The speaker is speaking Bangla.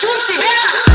শুনছি বেড়া